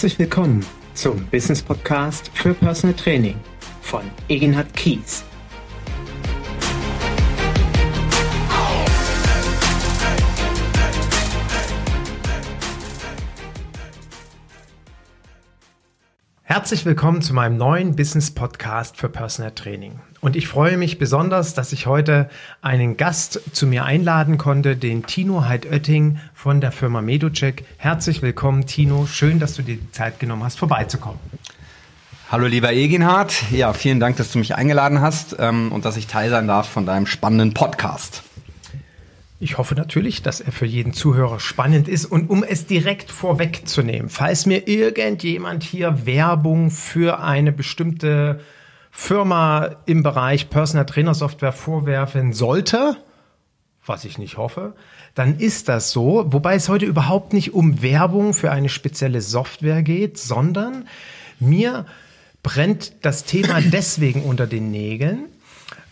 Herzlich willkommen zum Business Podcast für Personal Training von Egenhard Kies. Herzlich willkommen zu meinem neuen Business Podcast für Personal Training. Und ich freue mich besonders, dass ich heute einen Gast zu mir einladen konnte, den Tino Heidötting von der Firma Medocheck. Herzlich willkommen, Tino. Schön, dass du dir die Zeit genommen hast, vorbeizukommen. Hallo lieber Eginhard. Ja, vielen Dank, dass du mich eingeladen hast ähm, und dass ich teil sein darf von deinem spannenden Podcast. Ich hoffe natürlich, dass er für jeden Zuhörer spannend ist. Und um es direkt vorwegzunehmen, falls mir irgendjemand hier Werbung für eine bestimmte Firma im Bereich Personal Trainer Software vorwerfen sollte, was ich nicht hoffe, dann ist das so. Wobei es heute überhaupt nicht um Werbung für eine spezielle Software geht, sondern mir brennt das Thema deswegen unter den Nägeln,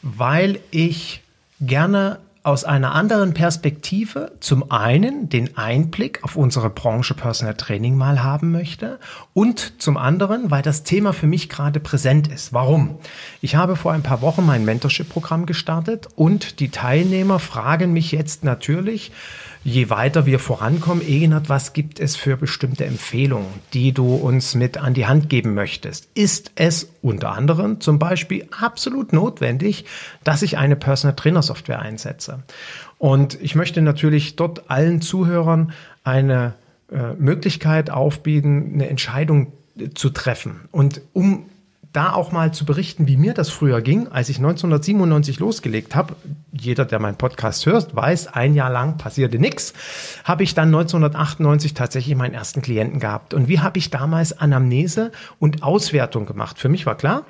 weil ich gerne aus einer anderen Perspektive zum einen den Einblick auf unsere Branche Personal Training mal haben möchte und zum anderen, weil das Thema für mich gerade präsent ist. Warum? Ich habe vor ein paar Wochen mein Mentorship-Programm gestartet und die Teilnehmer fragen mich jetzt natürlich, je weiter wir vorankommen, Egenhard, was gibt es für bestimmte Empfehlungen, die du uns mit an die Hand geben möchtest? Ist es unter anderem zum Beispiel absolut notwendig, dass ich eine Personal Trainer Software einsetze? Und ich möchte natürlich dort allen Zuhörern eine äh, Möglichkeit aufbieten, eine Entscheidung zu treffen. Und um da auch mal zu berichten, wie mir das früher ging, als ich 1997 losgelegt habe. Jeder, der meinen Podcast hört, weiß, ein Jahr lang passierte nichts. Habe ich dann 1998 tatsächlich meinen ersten Klienten gehabt. Und wie habe ich damals Anamnese und Auswertung gemacht? Für mich war klar,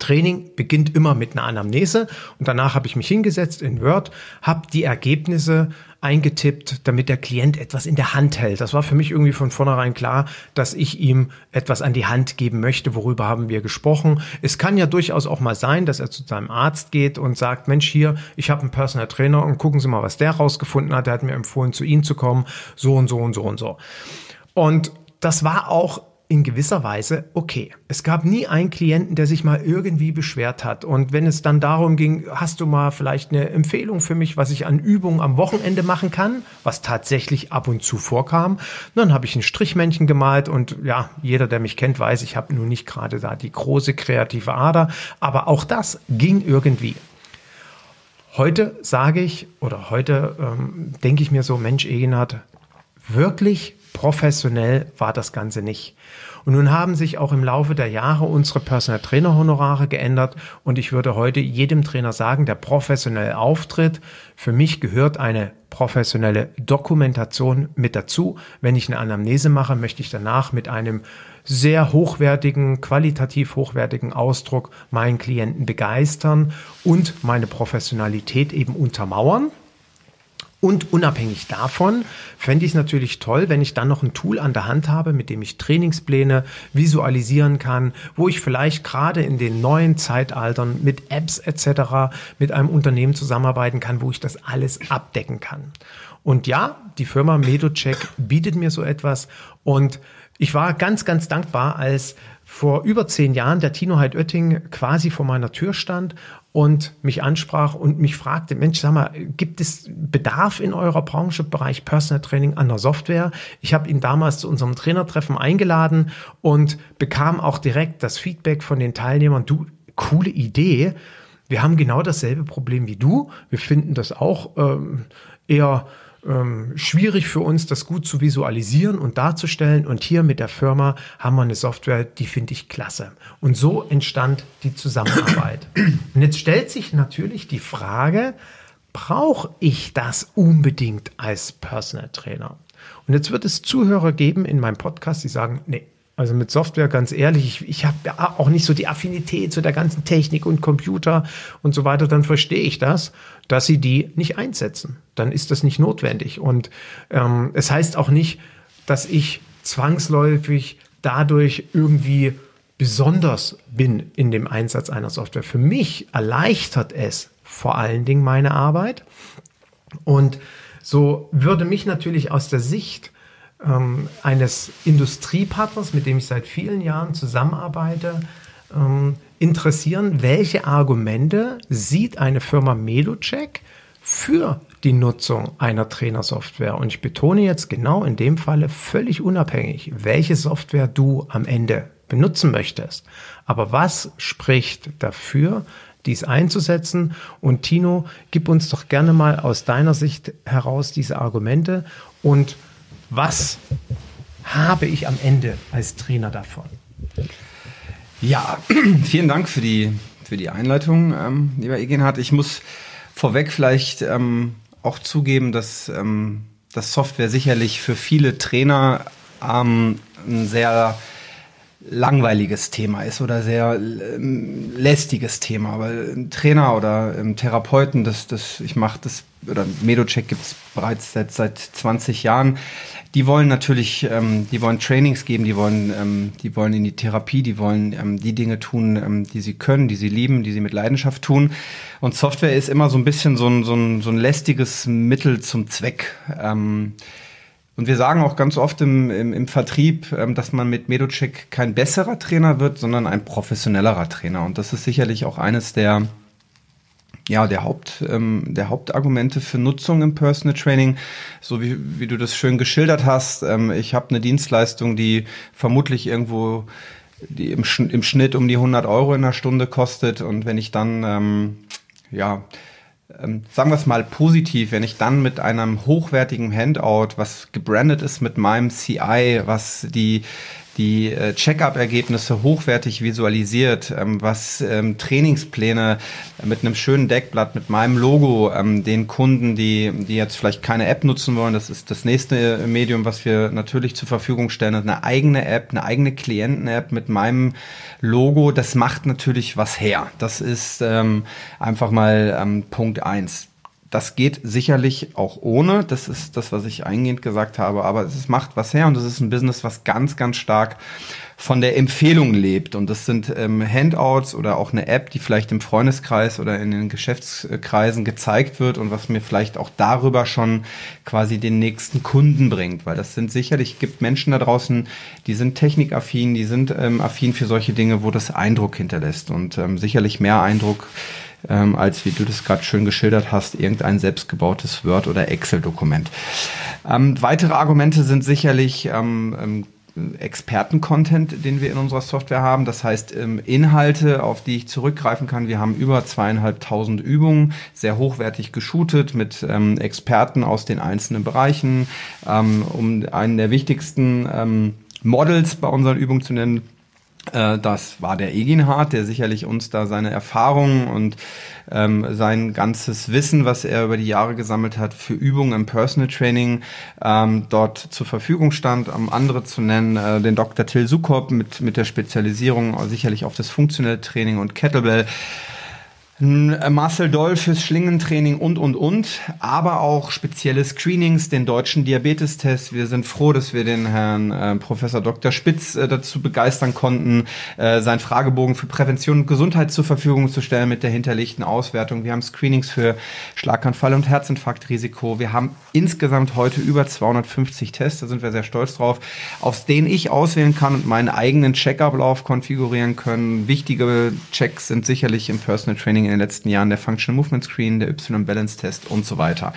Training beginnt immer mit einer Anamnese und danach habe ich mich hingesetzt in Word, habe die Ergebnisse eingetippt, damit der Klient etwas in der Hand hält. Das war für mich irgendwie von vornherein klar, dass ich ihm etwas an die Hand geben möchte. Worüber haben wir gesprochen? Es kann ja durchaus auch mal sein, dass er zu seinem Arzt geht und sagt, Mensch, hier, ich habe einen Personal Trainer und gucken Sie mal, was der rausgefunden hat. Der hat mir empfohlen, zu Ihnen zu kommen. So und so und so und so. Und das war auch in gewisser Weise okay. Es gab nie einen Klienten, der sich mal irgendwie beschwert hat. Und wenn es dann darum ging, hast du mal vielleicht eine Empfehlung für mich, was ich an Übungen am Wochenende machen kann, was tatsächlich ab und zu vorkam, dann habe ich ein Strichmännchen gemalt und ja, jeder, der mich kennt, weiß, ich habe nun nicht gerade da die große kreative Ader, aber auch das ging irgendwie. Heute sage ich oder heute ähm, denke ich mir so, Mensch, Egenhard, wirklich professionell war das Ganze nicht. Und nun haben sich auch im Laufe der Jahre unsere Personal Trainer Honorare geändert und ich würde heute jedem Trainer sagen, der professionell auftritt, für mich gehört eine professionelle Dokumentation mit dazu. Wenn ich eine Anamnese mache, möchte ich danach mit einem sehr hochwertigen, qualitativ hochwertigen Ausdruck meinen Klienten begeistern und meine Professionalität eben untermauern. Und unabhängig davon fände ich es natürlich toll, wenn ich dann noch ein Tool an der Hand habe, mit dem ich Trainingspläne visualisieren kann, wo ich vielleicht gerade in den neuen Zeitaltern mit Apps etc. mit einem Unternehmen zusammenarbeiten kann, wo ich das alles abdecken kann. Und ja, die Firma Medocheck bietet mir so etwas und ich war ganz, ganz dankbar, als vor über zehn Jahren der Tino Heid Oetting quasi vor meiner Tür stand und mich ansprach und mich fragte, Mensch, sag mal, gibt es Bedarf in eurer Branche Bereich Personal Training an der Software? Ich habe ihn damals zu unserem Trainertreffen eingeladen und bekam auch direkt das Feedback von den Teilnehmern, du, coole Idee. Wir haben genau dasselbe Problem wie du. Wir finden das auch ähm, eher ähm, schwierig für uns, das gut zu visualisieren und darzustellen. Und hier mit der Firma haben wir eine Software, die finde ich klasse. Und so entstand die Zusammenarbeit. Und jetzt stellt sich natürlich die Frage, brauche ich das unbedingt als Personal Trainer? Und jetzt wird es Zuhörer geben in meinem Podcast, die sagen, nee, also mit Software, ganz ehrlich, ich, ich habe auch nicht so die Affinität zu der ganzen Technik und Computer und so weiter, dann verstehe ich das, dass sie die nicht einsetzen. Dann ist das nicht notwendig. Und ähm, es heißt auch nicht, dass ich zwangsläufig dadurch irgendwie besonders bin in dem Einsatz einer Software. Für mich erleichtert es vor allen Dingen meine Arbeit. Und so würde mich natürlich aus der Sicht ähm, eines Industriepartners, mit dem ich seit vielen Jahren zusammenarbeite, ähm, interessieren, welche Argumente sieht eine Firma Medocheck für die Nutzung einer Trainersoftware. Und ich betone jetzt genau in dem Falle völlig unabhängig, welche Software du am Ende benutzen möchtest. Aber was spricht dafür, dies einzusetzen? Und Tino, gib uns doch gerne mal aus deiner Sicht heraus diese Argumente und was habe ich am Ende als Trainer davon? Ja, vielen Dank für die, für die Einleitung, ähm, lieber Egenhard. Ich muss vorweg vielleicht ähm, auch zugeben, dass ähm, das Software sicherlich für viele Trainer ähm, ein sehr langweiliges Thema ist oder sehr ähm, lästiges Thema, weil Trainer oder ähm, Therapeuten, das, das, ich mache das, oder Medocheck gibt es bereits seit, seit 20 Jahren, die wollen natürlich, ähm, die wollen Trainings geben, die wollen, ähm, die wollen in die Therapie, die wollen ähm, die Dinge tun, ähm, die sie können, die sie lieben, die sie mit Leidenschaft tun. Und Software ist immer so ein bisschen so ein, so ein, so ein lästiges Mittel zum Zweck. Und wir sagen auch ganz oft im, im, im Vertrieb, ähm, dass man mit Medocheck kein besserer Trainer wird, sondern ein professionellerer Trainer. Und das ist sicherlich auch eines der ja, der, Haupt, ähm, der Hauptargumente für Nutzung im Personal Training, so wie, wie du das schön geschildert hast. Ähm, ich habe eine Dienstleistung, die vermutlich irgendwo die im, im Schnitt um die 100 Euro in der Stunde kostet. Und wenn ich dann, ähm, ja, sagen wir es mal positiv, wenn ich dann mit einem hochwertigen Handout, was gebrandet ist mit meinem CI, was die die äh, Check-up-Ergebnisse hochwertig visualisiert, ähm, was ähm, Trainingspläne mit einem schönen Deckblatt, mit meinem Logo, ähm, den Kunden, die, die jetzt vielleicht keine App nutzen wollen, das ist das nächste Medium, was wir natürlich zur Verfügung stellen, eine eigene App, eine eigene Klienten-App mit meinem Logo, das macht natürlich was her. Das ist ähm, einfach mal ähm, Punkt eins. Das geht sicherlich auch ohne. Das ist das, was ich eingehend gesagt habe. Aber es macht was her und es ist ein Business, was ganz, ganz stark von der Empfehlung lebt. Und das sind ähm, Handouts oder auch eine App, die vielleicht im Freundeskreis oder in den Geschäftskreisen gezeigt wird und was mir vielleicht auch darüber schon quasi den nächsten Kunden bringt. Weil das sind sicherlich, gibt Menschen da draußen, die sind technikaffin, die sind ähm, affin für solche Dinge, wo das Eindruck hinterlässt. Und ähm, sicherlich mehr Eindruck ähm, als, wie du das gerade schön geschildert hast, irgendein selbstgebautes Word- oder Excel-Dokument. Ähm, weitere Argumente sind sicherlich ähm, ähm Experten-Content, den wir in unserer Software haben. Das heißt, ähm, Inhalte, auf die ich zurückgreifen kann. Wir haben über zweieinhalbtausend Übungen, sehr hochwertig geshootet mit ähm, Experten aus den einzelnen Bereichen. Ähm, um einen der wichtigsten ähm, Models bei unseren Übungen zu nennen, das war der Eginhard, der sicherlich uns da seine Erfahrungen und ähm, sein ganzes Wissen, was er über die Jahre gesammelt hat, für Übungen im Personal Training ähm, dort zur Verfügung stand. Um andere zu nennen, äh, den Dr. Till Sukop mit, mit der Spezialisierung sicherlich auf das funktionelle Training und Kettlebell. Äh, Marcel Doll fürs Schlingentraining und, und, und, aber auch spezielle Screenings, den deutschen Diabetestest. Wir sind froh, dass wir den Herrn äh, Professor Dr. Spitz äh, dazu begeistern konnten, äh, seinen Fragebogen für Prävention und Gesundheit zur Verfügung zu stellen mit der hinterlegten Auswertung. Wir haben Screenings für Schlaganfall und Herzinfarktrisiko. Wir haben insgesamt heute über 250 Tests, da sind wir sehr stolz drauf, aus denen ich auswählen kann und meinen eigenen Checkablauf konfigurieren können. Wichtige Checks sind sicherlich im Personal Training in den letzten Jahren, der Functional Movement Screen, der Y-Balance-Test und so weiter.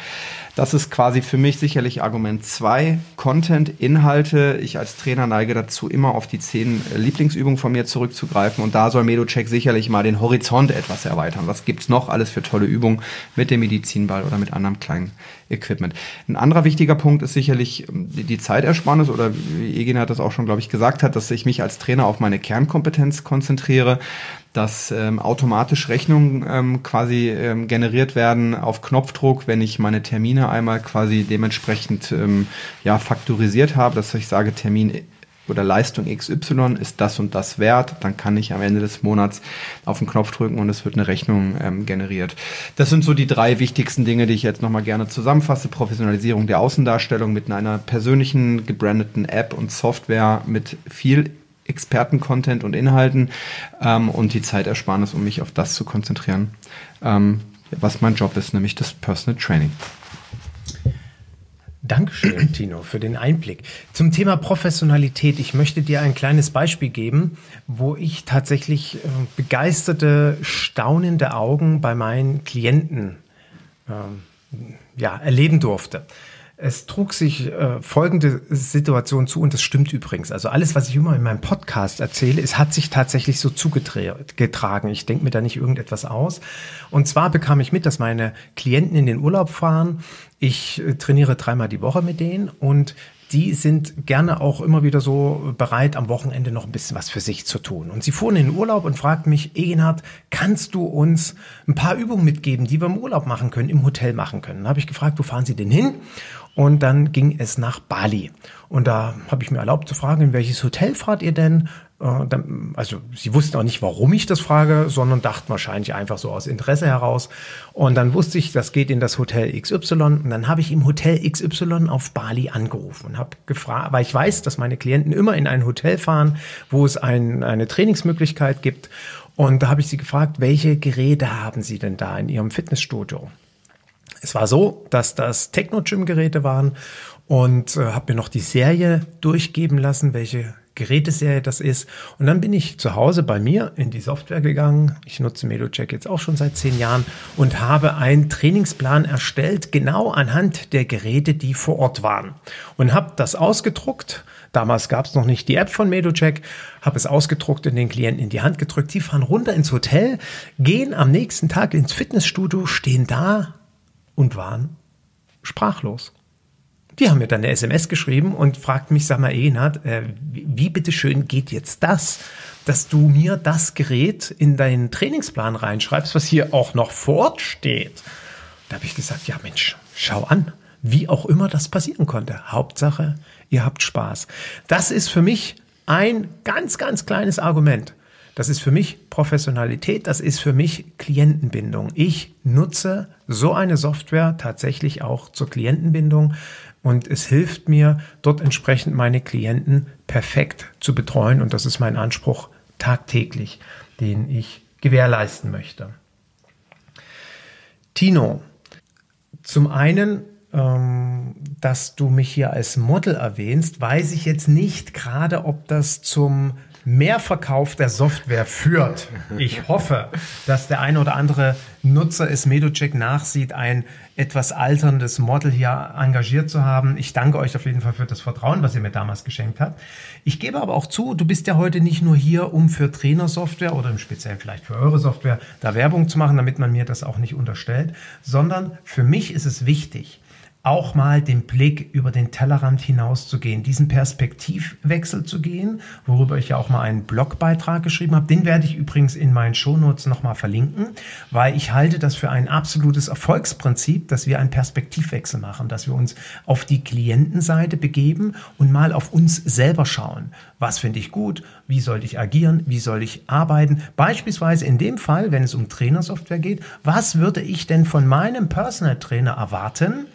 Das ist quasi für mich sicherlich Argument zwei Content, Inhalte. Ich als Trainer neige dazu, immer auf die zehn Lieblingsübungen von mir zurückzugreifen. Und da soll Medocheck sicherlich mal den Horizont etwas erweitern. Was gibt's noch alles für tolle Übungen mit dem Medizinball oder mit anderem kleinen Equipment? Ein anderer wichtiger Punkt ist sicherlich ähm, die Zeitersparnis oder wie Egin hat das auch schon, glaube ich, gesagt hat, dass ich mich als Trainer auf meine Kernkompetenz konzentriere dass ähm, automatisch Rechnungen ähm, quasi ähm, generiert werden auf Knopfdruck, wenn ich meine Termine einmal quasi dementsprechend ähm, ja faktorisiert habe, dass ich sage, Termin oder Leistung XY ist das und das wert, dann kann ich am Ende des Monats auf den Knopf drücken und es wird eine Rechnung ähm, generiert. Das sind so die drei wichtigsten Dinge, die ich jetzt nochmal gerne zusammenfasse. Professionalisierung der Außendarstellung mit einer persönlichen gebrandeten App und Software mit viel Experten-Content und Inhalten ähm, und die Zeitersparnis, um mich auf das zu konzentrieren, ähm, was mein Job ist, nämlich das Personal Training. Dankeschön, Tino, für den Einblick. Zum Thema Professionalität. Ich möchte dir ein kleines Beispiel geben, wo ich tatsächlich äh, begeisterte, staunende Augen bei meinen Klienten äh, ja, erleben durfte. Es trug sich äh, folgende Situation zu und das stimmt übrigens. Also alles, was ich immer in meinem Podcast erzähle, es hat sich tatsächlich so zugetragen. Ich denke mir da nicht irgendetwas aus. Und zwar bekam ich mit, dass meine Klienten in den Urlaub fahren. Ich äh, trainiere dreimal die Woche mit denen und die sind gerne auch immer wieder so bereit, am Wochenende noch ein bisschen was für sich zu tun. Und sie fuhren in den Urlaub und fragten mich, Egenhard, kannst du uns ein paar Übungen mitgeben, die wir im Urlaub machen können, im Hotel machen können? Dann habe ich gefragt, wo fahren Sie denn hin? Und dann ging es nach Bali. Und da habe ich mir erlaubt zu fragen, in welches Hotel fahrt ihr denn? Äh, also sie wussten auch nicht, warum ich das frage, sondern dachten wahrscheinlich einfach so aus Interesse heraus. Und dann wusste ich, das geht in das Hotel XY. Und dann habe ich im Hotel XY auf Bali angerufen und habe gefragt, weil ich weiß, dass meine Klienten immer in ein Hotel fahren, wo es ein, eine Trainingsmöglichkeit gibt. Und da habe ich sie gefragt, welche Geräte haben sie denn da in ihrem Fitnessstudio? Es war so, dass das Techno-Gym-Geräte waren und äh, habe mir noch die Serie durchgeben lassen, welche Geräteserie das ist. Und dann bin ich zu Hause bei mir in die Software gegangen. Ich nutze MedoCheck jetzt auch schon seit zehn Jahren und habe einen Trainingsplan erstellt, genau anhand der Geräte, die vor Ort waren. Und habe das ausgedruckt. Damals gab es noch nicht die App von MedoCheck. Habe es ausgedruckt und den Klienten in die Hand gedrückt. Die fahren runter ins Hotel, gehen am nächsten Tag ins Fitnessstudio, stehen da und waren sprachlos. Die haben mir dann eine SMS geschrieben und fragten mich, sag mal, Egenhard, äh, wie bitteschön geht jetzt das, dass du mir das Gerät in deinen Trainingsplan reinschreibst, was hier auch noch fortsteht? Da habe ich gesagt, ja Mensch, schau an, wie auch immer das passieren konnte. Hauptsache, ihr habt Spaß. Das ist für mich ein ganz, ganz kleines Argument. Das ist für mich Professionalität, das ist für mich Klientenbindung. Ich nutze so eine Software tatsächlich auch zur Klientenbindung und es hilft mir, dort entsprechend meine Klienten perfekt zu betreuen und das ist mein Anspruch tagtäglich, den ich gewährleisten möchte. Tino, zum einen ähm, dass du mich hier als Model erwähnst, weiß ich jetzt nicht gerade, ob das zum Mehrverkauf der Software führt. Ich hoffe, dass der eine oder andere Nutzer es Medocheck nachsieht, ein etwas alterndes Model hier engagiert zu haben. Ich danke euch auf jeden Fall für das Vertrauen, was ihr mir damals geschenkt habt. Ich gebe aber auch zu, du bist ja heute nicht nur hier, um für Trainersoftware oder im Speziellen vielleicht für eure Software da Werbung zu machen, damit man mir das auch nicht unterstellt, sondern für mich ist es wichtig, auch mal den Blick über den Tellerrand hinaus zu gehen, diesen Perspektivwechsel zu gehen, worüber ich ja auch mal einen Blogbeitrag geschrieben habe. Den werde ich übrigens in meinen Shownotes nochmal verlinken, weil ich halte das für ein absolutes Erfolgsprinzip, dass wir einen Perspektivwechsel machen, dass wir uns auf die Klientenseite begeben und mal auf uns selber schauen. Was finde ich gut? Wie soll ich agieren? Wie soll ich arbeiten? Beispielsweise in dem Fall, wenn es um Trainersoftware geht, was würde ich denn von meinem Personal Trainer erwarten?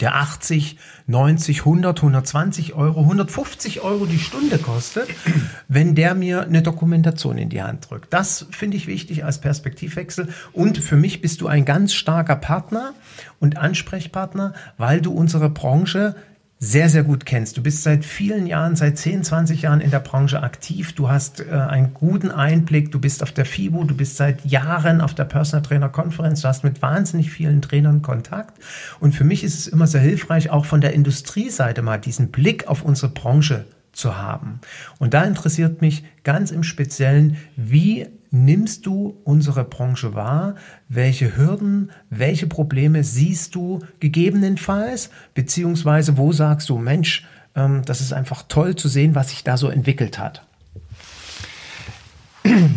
Der 80, 90, 100, 120 Euro, 150 Euro die Stunde kostet, wenn der mir eine Dokumentation in die Hand drückt. Das finde ich wichtig als Perspektivwechsel. Und für mich bist du ein ganz starker Partner und Ansprechpartner, weil du unsere Branche sehr, sehr gut kennst. Du bist seit vielen Jahren, seit 10, 20 Jahren in der Branche aktiv. Du hast äh, einen guten Einblick. Du bist auf der FIBO. Du bist seit Jahren auf der Personal Trainer Konferenz. Du hast mit wahnsinnig vielen Trainern Kontakt. Und für mich ist es immer sehr hilfreich, auch von der Industrieseite mal diesen Blick auf unsere Branche zu haben. Und da interessiert mich ganz im Speziellen, wie nimmst du unsere Branche wahr? Welche Hürden, welche Probleme siehst du gegebenenfalls? Beziehungsweise wo sagst du, Mensch, ähm, das ist einfach toll zu sehen, was sich da so entwickelt hat?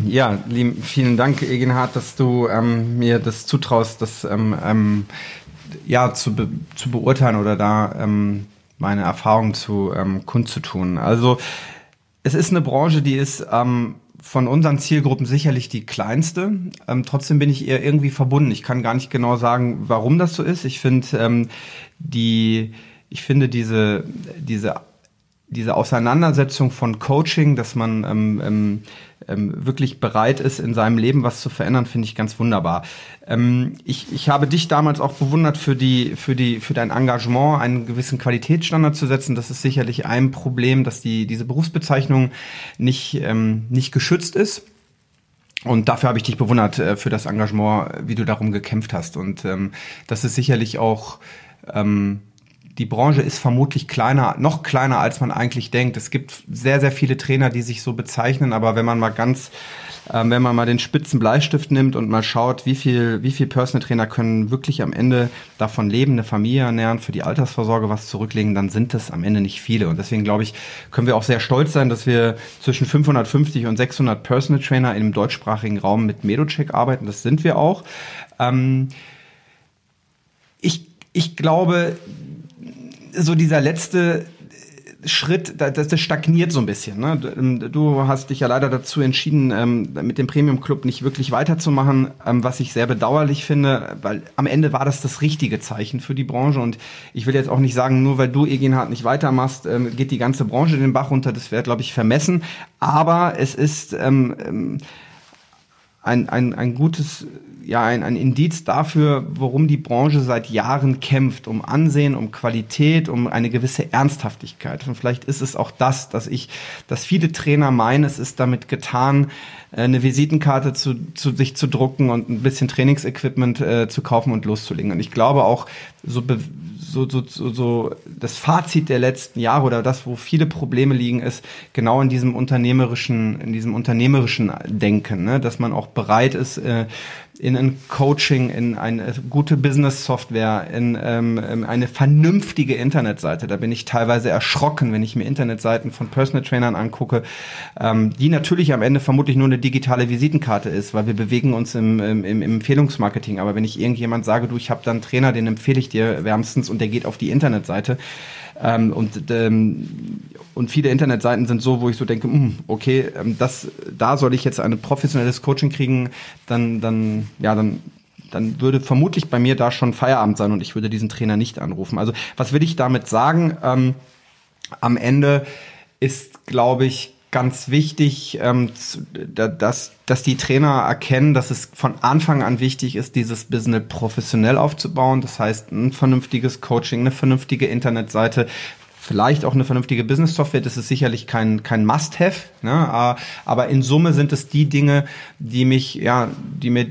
Ja, lieb, vielen Dank, Egenhard, dass du ähm, mir das zutraust, das ähm, ähm, ja, zu, be zu beurteilen oder da ähm, meine Erfahrung zu ähm, kundzutun. Also es ist eine Branche, die ist ähm, von unseren Zielgruppen sicherlich die kleinste. Ähm, trotzdem bin ich ihr irgendwie verbunden. Ich kann gar nicht genau sagen, warum das so ist. Ich finde ähm, die, ich finde diese diese diese Auseinandersetzung von Coaching, dass man ähm, ähm, ähm, wirklich bereit ist, in seinem Leben was zu verändern, finde ich ganz wunderbar. Ähm, ich, ich habe dich damals auch bewundert für die, für die, für dein Engagement, einen gewissen Qualitätsstandard zu setzen. Das ist sicherlich ein Problem, dass die, diese Berufsbezeichnung nicht, ähm, nicht geschützt ist. Und dafür habe ich dich bewundert äh, für das Engagement, wie du darum gekämpft hast. Und ähm, das ist sicherlich auch ähm, die Branche ist vermutlich kleiner, noch kleiner, als man eigentlich denkt. Es gibt sehr, sehr viele Trainer, die sich so bezeichnen, aber wenn man mal ganz, äh, wenn man mal den spitzen Bleistift nimmt und mal schaut, wie viel, wie viel Personal Trainer können wirklich am Ende davon leben, eine Familie ernähren, für die Altersvorsorge was zurücklegen, dann sind das am Ende nicht viele. Und deswegen glaube ich, können wir auch sehr stolz sein, dass wir zwischen 550 und 600 Personal Trainer im deutschsprachigen Raum mit Medocheck arbeiten. Das sind wir auch. Ähm, ich, ich glaube, so dieser letzte Schritt, das, das stagniert so ein bisschen. Ne? Ähm, du hast dich ja leider dazu entschieden, ähm, mit dem Premium Club nicht wirklich weiterzumachen, ähm, was ich sehr bedauerlich finde, weil am Ende war das das richtige Zeichen für die Branche und ich will jetzt auch nicht sagen, nur weil du Egenhard nicht weitermachst, geht die ganze Branche den Bach runter. Das wäre, glaube ich, vermessen. Aber es ist ähm, ein, ein, ein gutes ja ein, ein Indiz dafür, worum die Branche seit Jahren kämpft, um Ansehen, um Qualität, um eine gewisse Ernsthaftigkeit. Und vielleicht ist es auch das, dass ich, dass viele Trainer meinen, es ist damit getan, eine Visitenkarte zu, zu sich zu drucken und ein bisschen Trainingsequipment äh, zu kaufen und loszulegen. Und ich glaube auch, so, so, so, so, so das Fazit der letzten Jahre oder das, wo viele Probleme liegen, ist genau in diesem unternehmerischen, in diesem unternehmerischen Denken, ne? dass man auch bereit ist, äh, in ein Coaching, in eine gute Business-Software, in ähm, eine vernünftige Internetseite. Da bin ich teilweise erschrocken, wenn ich mir Internetseiten von Personal Trainern angucke, ähm, die natürlich am Ende vermutlich nur eine digitale Visitenkarte ist, weil wir bewegen uns im, im, im Empfehlungsmarketing. Aber wenn ich irgendjemand sage, du, ich habe da einen Trainer, den empfehle ich dir wärmstens und der geht auf die Internetseite, ähm, und, ähm, und viele Internetseiten sind so, wo ich so denke, mh, hm, okay, ähm, das, da soll ich jetzt ein professionelles Coaching kriegen, dann, dann, ja, dann, dann würde vermutlich bei mir da schon Feierabend sein und ich würde diesen Trainer nicht anrufen. Also was will ich damit sagen? Ähm, am Ende ist, glaube ich, ganz wichtig, ähm, dass, dass die Trainer erkennen, dass es von Anfang an wichtig ist, dieses Business professionell aufzubauen. Das heißt, ein vernünftiges Coaching, eine vernünftige Internetseite, vielleicht auch eine vernünftige Business-Software, das ist sicherlich kein, kein Must-Have, ne? aber in Summe sind es die Dinge, die mich, ja, die mir,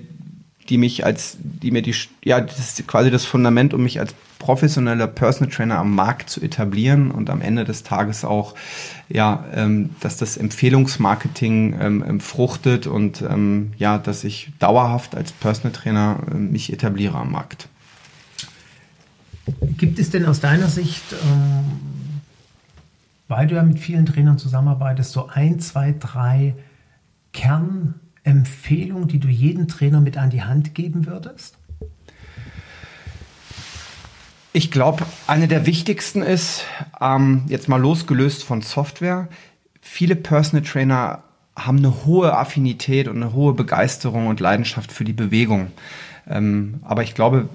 die mich als, die mir die, ja, das ist quasi das Fundament, um mich als professioneller Personal Trainer am Markt zu etablieren und am Ende des Tages auch, ja, ähm, dass das Empfehlungsmarketing ähm, ähm fruchtet und ähm, ja, dass ich dauerhaft als Personal Trainer äh, mich etabliere am Markt. Gibt es denn aus deiner Sicht, ähm, weil du ja mit vielen Trainern zusammenarbeitest, so ein, zwei, drei Kernempfehlungen, die du jedem Trainer mit an die Hand geben würdest? Ich glaube, eine der wichtigsten ist, ähm, jetzt mal losgelöst von Software, viele Personal Trainer haben eine hohe Affinität und eine hohe Begeisterung und Leidenschaft für die Bewegung. Ähm, aber ich glaube,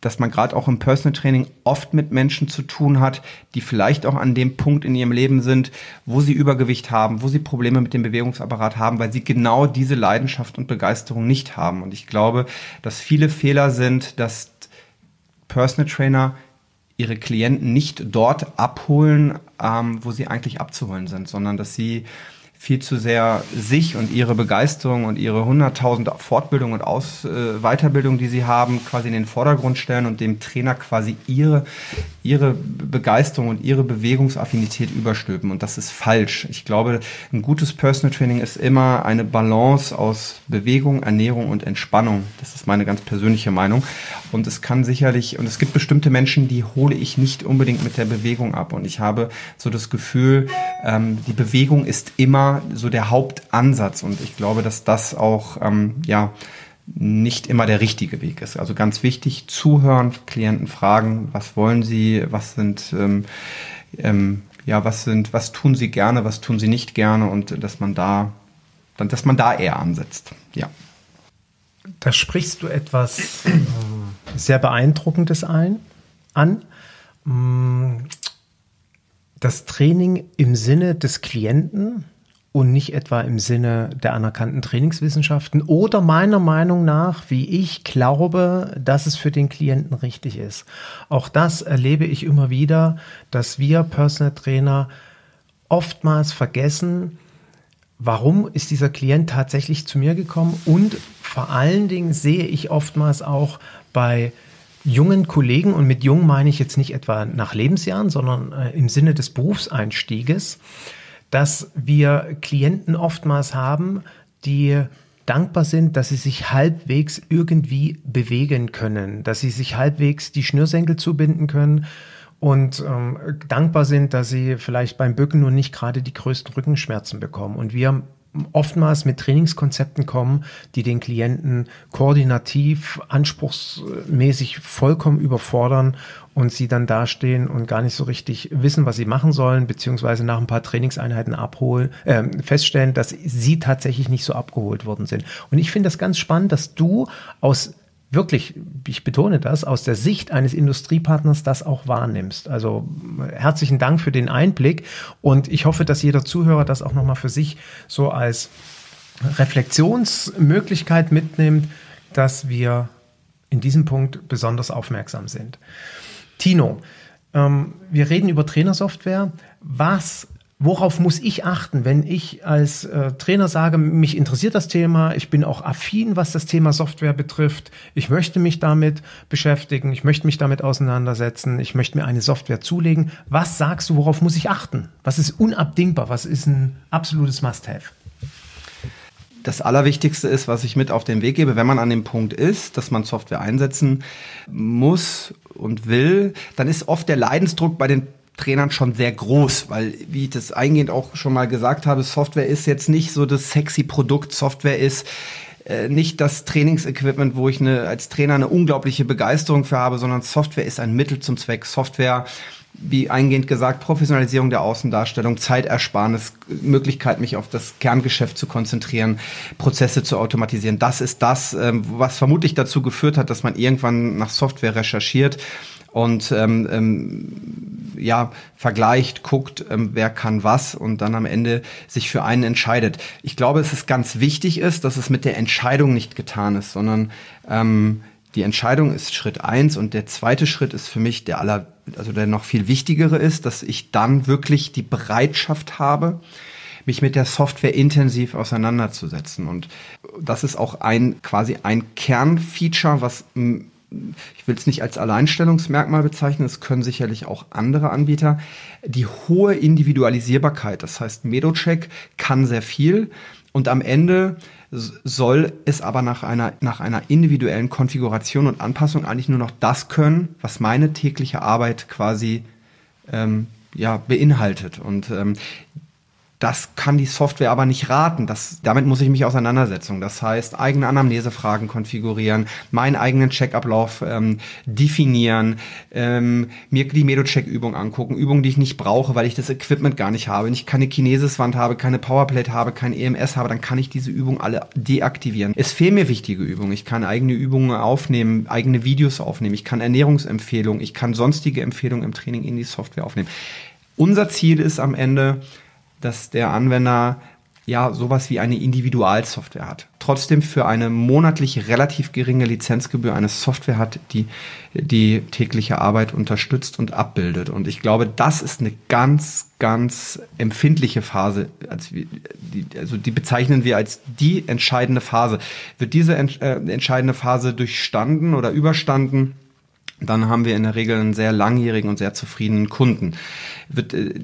dass man gerade auch im Personal Training oft mit Menschen zu tun hat, die vielleicht auch an dem Punkt in ihrem Leben sind, wo sie Übergewicht haben, wo sie Probleme mit dem Bewegungsapparat haben, weil sie genau diese Leidenschaft und Begeisterung nicht haben. Und ich glaube, dass viele Fehler sind, dass Personal Trainer ihre Klienten nicht dort abholen, ähm, wo sie eigentlich abzuholen sind, sondern dass sie viel zu sehr sich und ihre Begeisterung und ihre 100.000 Fortbildung und Aus, äh, Weiterbildung, die sie haben, quasi in den Vordergrund stellen und dem Trainer quasi ihre, ihre Begeisterung und ihre Bewegungsaffinität überstülpen. Und das ist falsch. Ich glaube, ein gutes Personal Training ist immer eine Balance aus Bewegung, Ernährung und Entspannung. Das ist meine ganz persönliche Meinung. Und es kann sicherlich, und es gibt bestimmte Menschen, die hole ich nicht unbedingt mit der Bewegung ab. Und ich habe so das Gefühl, ähm, die Bewegung ist immer so der Hauptansatz. Und ich glaube, dass das auch, ähm, ja, nicht immer der richtige Weg ist. Also ganz wichtig, zuhören, Klienten fragen, was wollen sie, was sind, ähm, ähm, ja, was sind, was tun sie gerne, was tun sie nicht gerne und dass man da, dass man da eher ansetzt. Ja. Da sprichst du etwas ähm, sehr Beeindruckendes ein, an. Mm, das Training im Sinne des Klienten und nicht etwa im Sinne der anerkannten Trainingswissenschaften oder meiner Meinung nach, wie ich glaube, dass es für den Klienten richtig ist. Auch das erlebe ich immer wieder, dass wir Personal Trainer oftmals vergessen, warum ist dieser Klient tatsächlich zu mir gekommen und vor allen Dingen sehe ich oftmals auch bei jungen Kollegen, und mit jung meine ich jetzt nicht etwa nach Lebensjahren, sondern äh, im Sinne des Berufseinstieges, dass wir Klienten oftmals haben, die dankbar sind, dass sie sich halbwegs irgendwie bewegen können, dass sie sich halbwegs die Schnürsenkel zubinden können und ähm, dankbar sind, dass sie vielleicht beim Bücken nun nicht gerade die größten Rückenschmerzen bekommen. Und wir oftmals mit Trainingskonzepten kommen, die den Klienten koordinativ, anspruchsmäßig vollkommen überfordern und sie dann dastehen und gar nicht so richtig wissen, was sie machen sollen, beziehungsweise nach ein paar Trainingseinheiten abholen, äh, feststellen, dass sie tatsächlich nicht so abgeholt worden sind. Und ich finde das ganz spannend, dass du aus wirklich, ich betone das, aus der Sicht eines Industriepartners das auch wahrnimmst. Also herzlichen Dank für den Einblick und ich hoffe, dass jeder Zuhörer das auch nochmal für sich so als Reflexionsmöglichkeit mitnimmt, dass wir in diesem Punkt besonders aufmerksam sind. Tino, ähm, wir reden über Trainersoftware. Was Worauf muss ich achten, wenn ich als äh, Trainer sage, mich interessiert das Thema, ich bin auch affin, was das Thema Software betrifft, ich möchte mich damit beschäftigen, ich möchte mich damit auseinandersetzen, ich möchte mir eine Software zulegen. Was sagst du, worauf muss ich achten? Was ist unabdingbar? Was ist ein absolutes Must-Have? Das Allerwichtigste ist, was ich mit auf den Weg gebe, wenn man an dem Punkt ist, dass man Software einsetzen muss und will, dann ist oft der Leidensdruck bei den Trainern schon sehr groß, weil, wie ich das eingehend auch schon mal gesagt habe, Software ist jetzt nicht so das sexy Produkt. Software ist äh, nicht das Trainingsequipment, wo ich eine, als Trainer eine unglaubliche Begeisterung für habe, sondern Software ist ein Mittel zum Zweck. Software wie eingehend gesagt, Professionalisierung der Außendarstellung, Zeitersparnis, Möglichkeit, mich auf das Kerngeschäft zu konzentrieren, Prozesse zu automatisieren. Das ist das, ähm, was vermutlich dazu geführt hat, dass man irgendwann nach Software recherchiert und ähm, ähm, ja vergleicht, guckt, ähm, wer kann was und dann am Ende sich für einen entscheidet. Ich glaube, es ist ganz wichtig ist, dass es mit der Entscheidung nicht getan ist, sondern ähm, die Entscheidung ist Schritt eins und der zweite Schritt ist für mich der aller, also der noch viel wichtigere ist, dass ich dann wirklich die Bereitschaft habe, mich mit der Software intensiv auseinanderzusetzen. Und das ist auch ein quasi ein Kernfeature, was ich will es nicht als Alleinstellungsmerkmal bezeichnen, es können sicherlich auch andere Anbieter, die hohe Individualisierbarkeit. Das heißt, Medocheck kann sehr viel und am Ende soll es aber nach einer, nach einer individuellen Konfiguration und Anpassung eigentlich nur noch das können, was meine tägliche Arbeit quasi ähm, ja, beinhaltet. Und ähm, das kann die Software aber nicht raten. Das, damit muss ich mich auseinandersetzen. Das heißt, eigene Anamnesefragen konfigurieren, meinen eigenen Checkablauf ähm, definieren, ähm, mir die Medo-Check-Übung angucken, Übungen, die ich nicht brauche, weil ich das Equipment gar nicht habe. Wenn ich keine Kinesiswand habe, keine Powerplate habe, kein EMS habe, dann kann ich diese Übungen alle deaktivieren. Es fehlen mir wichtige Übungen. Ich kann eigene Übungen aufnehmen, eigene Videos aufnehmen. Ich kann Ernährungsempfehlungen, ich kann sonstige Empfehlungen im Training in die Software aufnehmen. Unser Ziel ist am Ende, dass der Anwender ja sowas wie eine Individualsoftware hat. Trotzdem für eine monatlich relativ geringe Lizenzgebühr eine Software hat, die die tägliche Arbeit unterstützt und abbildet. Und ich glaube, das ist eine ganz, ganz empfindliche Phase. Also die bezeichnen wir als die entscheidende Phase. Wird diese äh, entscheidende Phase durchstanden oder überstanden? dann haben wir in der Regel einen sehr langjährigen und sehr zufriedenen Kunden. Wird, äh,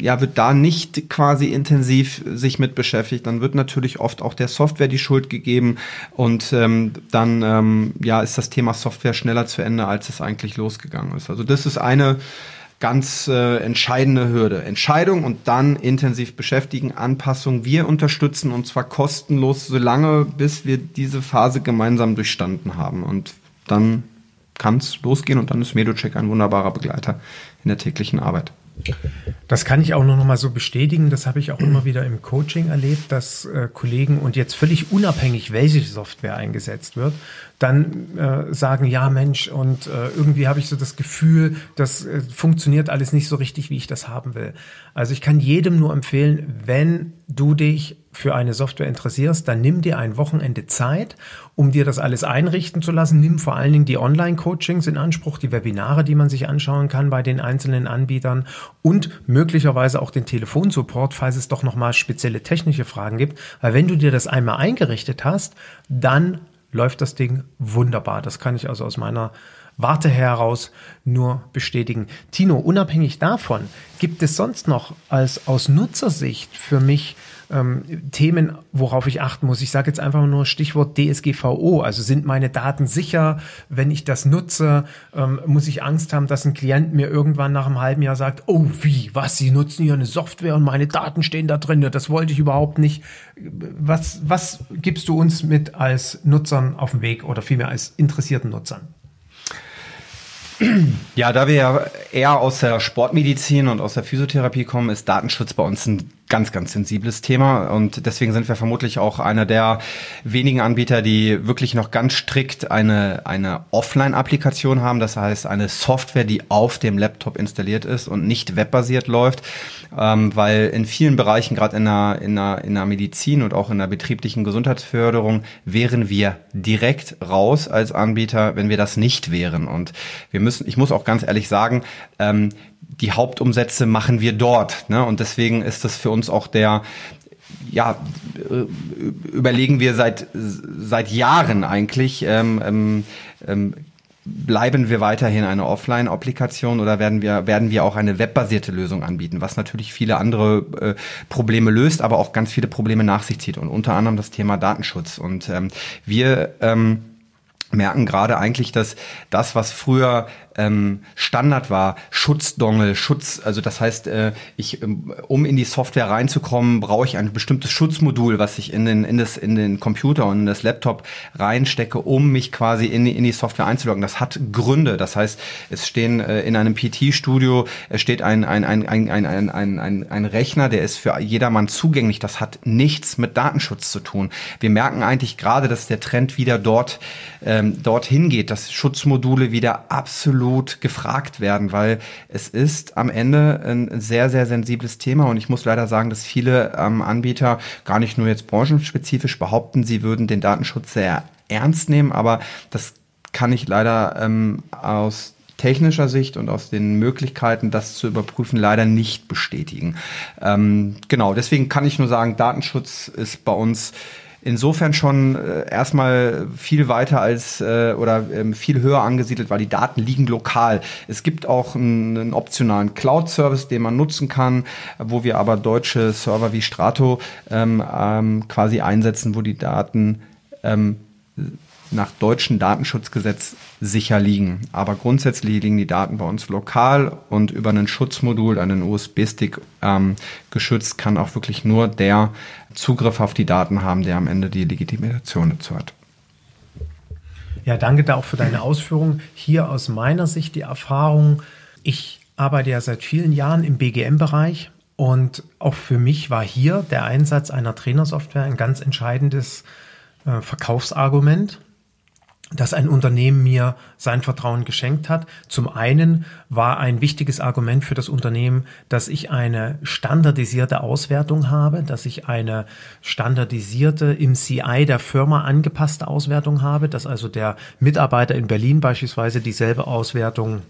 ja, wird da nicht quasi intensiv sich mit beschäftigt, dann wird natürlich oft auch der Software die Schuld gegeben und ähm, dann ähm, ja, ist das Thema Software schneller zu Ende, als es eigentlich losgegangen ist. Also das ist eine ganz äh, entscheidende Hürde. Entscheidung und dann intensiv beschäftigen, Anpassung. Wir unterstützen und zwar kostenlos, solange bis wir diese Phase gemeinsam durchstanden haben. Und dann kann es losgehen und dann ist Medocheck ein wunderbarer Begleiter in der täglichen Arbeit. Das kann ich auch nur noch mal so bestätigen. Das habe ich auch immer wieder im Coaching erlebt, dass äh, Kollegen und jetzt völlig unabhängig, welche Software eingesetzt wird, dann äh, sagen, ja Mensch, und äh, irgendwie habe ich so das Gefühl, das äh, funktioniert alles nicht so richtig, wie ich das haben will. Also ich kann jedem nur empfehlen, wenn du dich für eine Software interessierst, dann nimm dir ein Wochenende Zeit, um dir das alles einrichten zu lassen. Nimm vor allen Dingen die Online-Coachings in Anspruch, die Webinare, die man sich anschauen kann bei den einzelnen Anbietern und möglicherweise auch den Telefonsupport, falls es doch nochmal spezielle technische Fragen gibt. Weil wenn du dir das einmal eingerichtet hast, dann läuft das Ding wunderbar. Das kann ich also aus meiner Warte heraus nur bestätigen. Tino, unabhängig davon, gibt es sonst noch als aus Nutzersicht für mich ähm, Themen, worauf ich achten muss. Ich sage jetzt einfach nur Stichwort DSGVO. Also sind meine Daten sicher? Wenn ich das nutze, ähm, muss ich Angst haben, dass ein Klient mir irgendwann nach einem halben Jahr sagt, oh wie, was, Sie nutzen hier eine Software und meine Daten stehen da drin. Das wollte ich überhaupt nicht. Was, was gibst du uns mit als Nutzern auf den Weg oder vielmehr als interessierten Nutzern? Ja, da wir ja eher aus der Sportmedizin und aus der Physiotherapie kommen, ist Datenschutz bei uns ein ganz, ganz sensibles Thema. Und deswegen sind wir vermutlich auch einer der wenigen Anbieter, die wirklich noch ganz strikt eine, eine Offline-Applikation haben, das heißt eine Software, die auf dem Laptop installiert ist und nicht webbasiert läuft, ähm, weil in vielen Bereichen, gerade in der, in, der, in der Medizin und auch in der betrieblichen Gesundheitsförderung, wären wir direkt raus als Anbieter, wenn wir das nicht wären. Und wir müssen, ich muss auch ganz ehrlich sagen, ähm, die Hauptumsätze machen wir dort. Ne? Und deswegen ist das für uns auch der, ja, äh, überlegen wir seit, seit Jahren eigentlich, ähm, ähm, ähm, bleiben wir weiterhin eine Offline-Applikation oder werden wir, werden wir auch eine webbasierte Lösung anbieten, was natürlich viele andere äh, Probleme löst, aber auch ganz viele Probleme nach sich zieht und unter anderem das Thema Datenschutz. Und ähm, wir ähm, merken gerade eigentlich, dass das, was früher ähm, Standard war, Schutzdongel, Schutz, also das heißt, äh, ich, ähm, um in die Software reinzukommen, brauche ich ein bestimmtes Schutzmodul, was ich in den, in das, in den Computer und in das Laptop reinstecke, um mich quasi in, in die Software einzuloggen. Das hat Gründe. Das heißt, es stehen äh, in einem PT-Studio, es steht ein, ein, ein, ein, ein, ein, ein, ein, ein Rechner, der ist für jedermann zugänglich. Das hat nichts mit Datenschutz zu tun. Wir merken eigentlich gerade, dass der Trend wieder dort, ähm, dorthin geht, dass Schutzmodule wieder absolut absolut gefragt werden, weil es ist am Ende ein sehr, sehr sensibles Thema und ich muss leider sagen, dass viele ähm, Anbieter gar nicht nur jetzt branchenspezifisch behaupten, sie würden den Datenschutz sehr ernst nehmen, aber das kann ich leider ähm, aus technischer Sicht und aus den Möglichkeiten, das zu überprüfen, leider nicht bestätigen. Ähm, genau, deswegen kann ich nur sagen, Datenschutz ist bei uns insofern schon äh, erstmal viel weiter als äh, oder ähm, viel höher angesiedelt, weil die Daten liegen lokal. Es gibt auch einen, einen optionalen Cloud-Service, den man nutzen kann, wo wir aber deutsche Server wie Strato ähm, ähm, quasi einsetzen, wo die Daten ähm, nach deutschem Datenschutzgesetz sicher liegen. Aber grundsätzlich liegen die Daten bei uns lokal und über ein Schutzmodul, einen USB-Stick ähm, geschützt, kann auch wirklich nur der Zugriff auf die Daten haben, der am Ende die Legitimation dazu hat. Ja, danke da auch für deine Ausführungen. Hier aus meiner Sicht die Erfahrung, ich arbeite ja seit vielen Jahren im BGM-Bereich und auch für mich war hier der Einsatz einer Trainersoftware ein ganz entscheidendes äh, Verkaufsargument dass ein Unternehmen mir sein Vertrauen geschenkt hat. Zum einen war ein wichtiges Argument für das Unternehmen, dass ich eine standardisierte Auswertung habe, dass ich eine standardisierte im CI der Firma angepasste Auswertung habe, dass also der Mitarbeiter in Berlin beispielsweise dieselbe Auswertung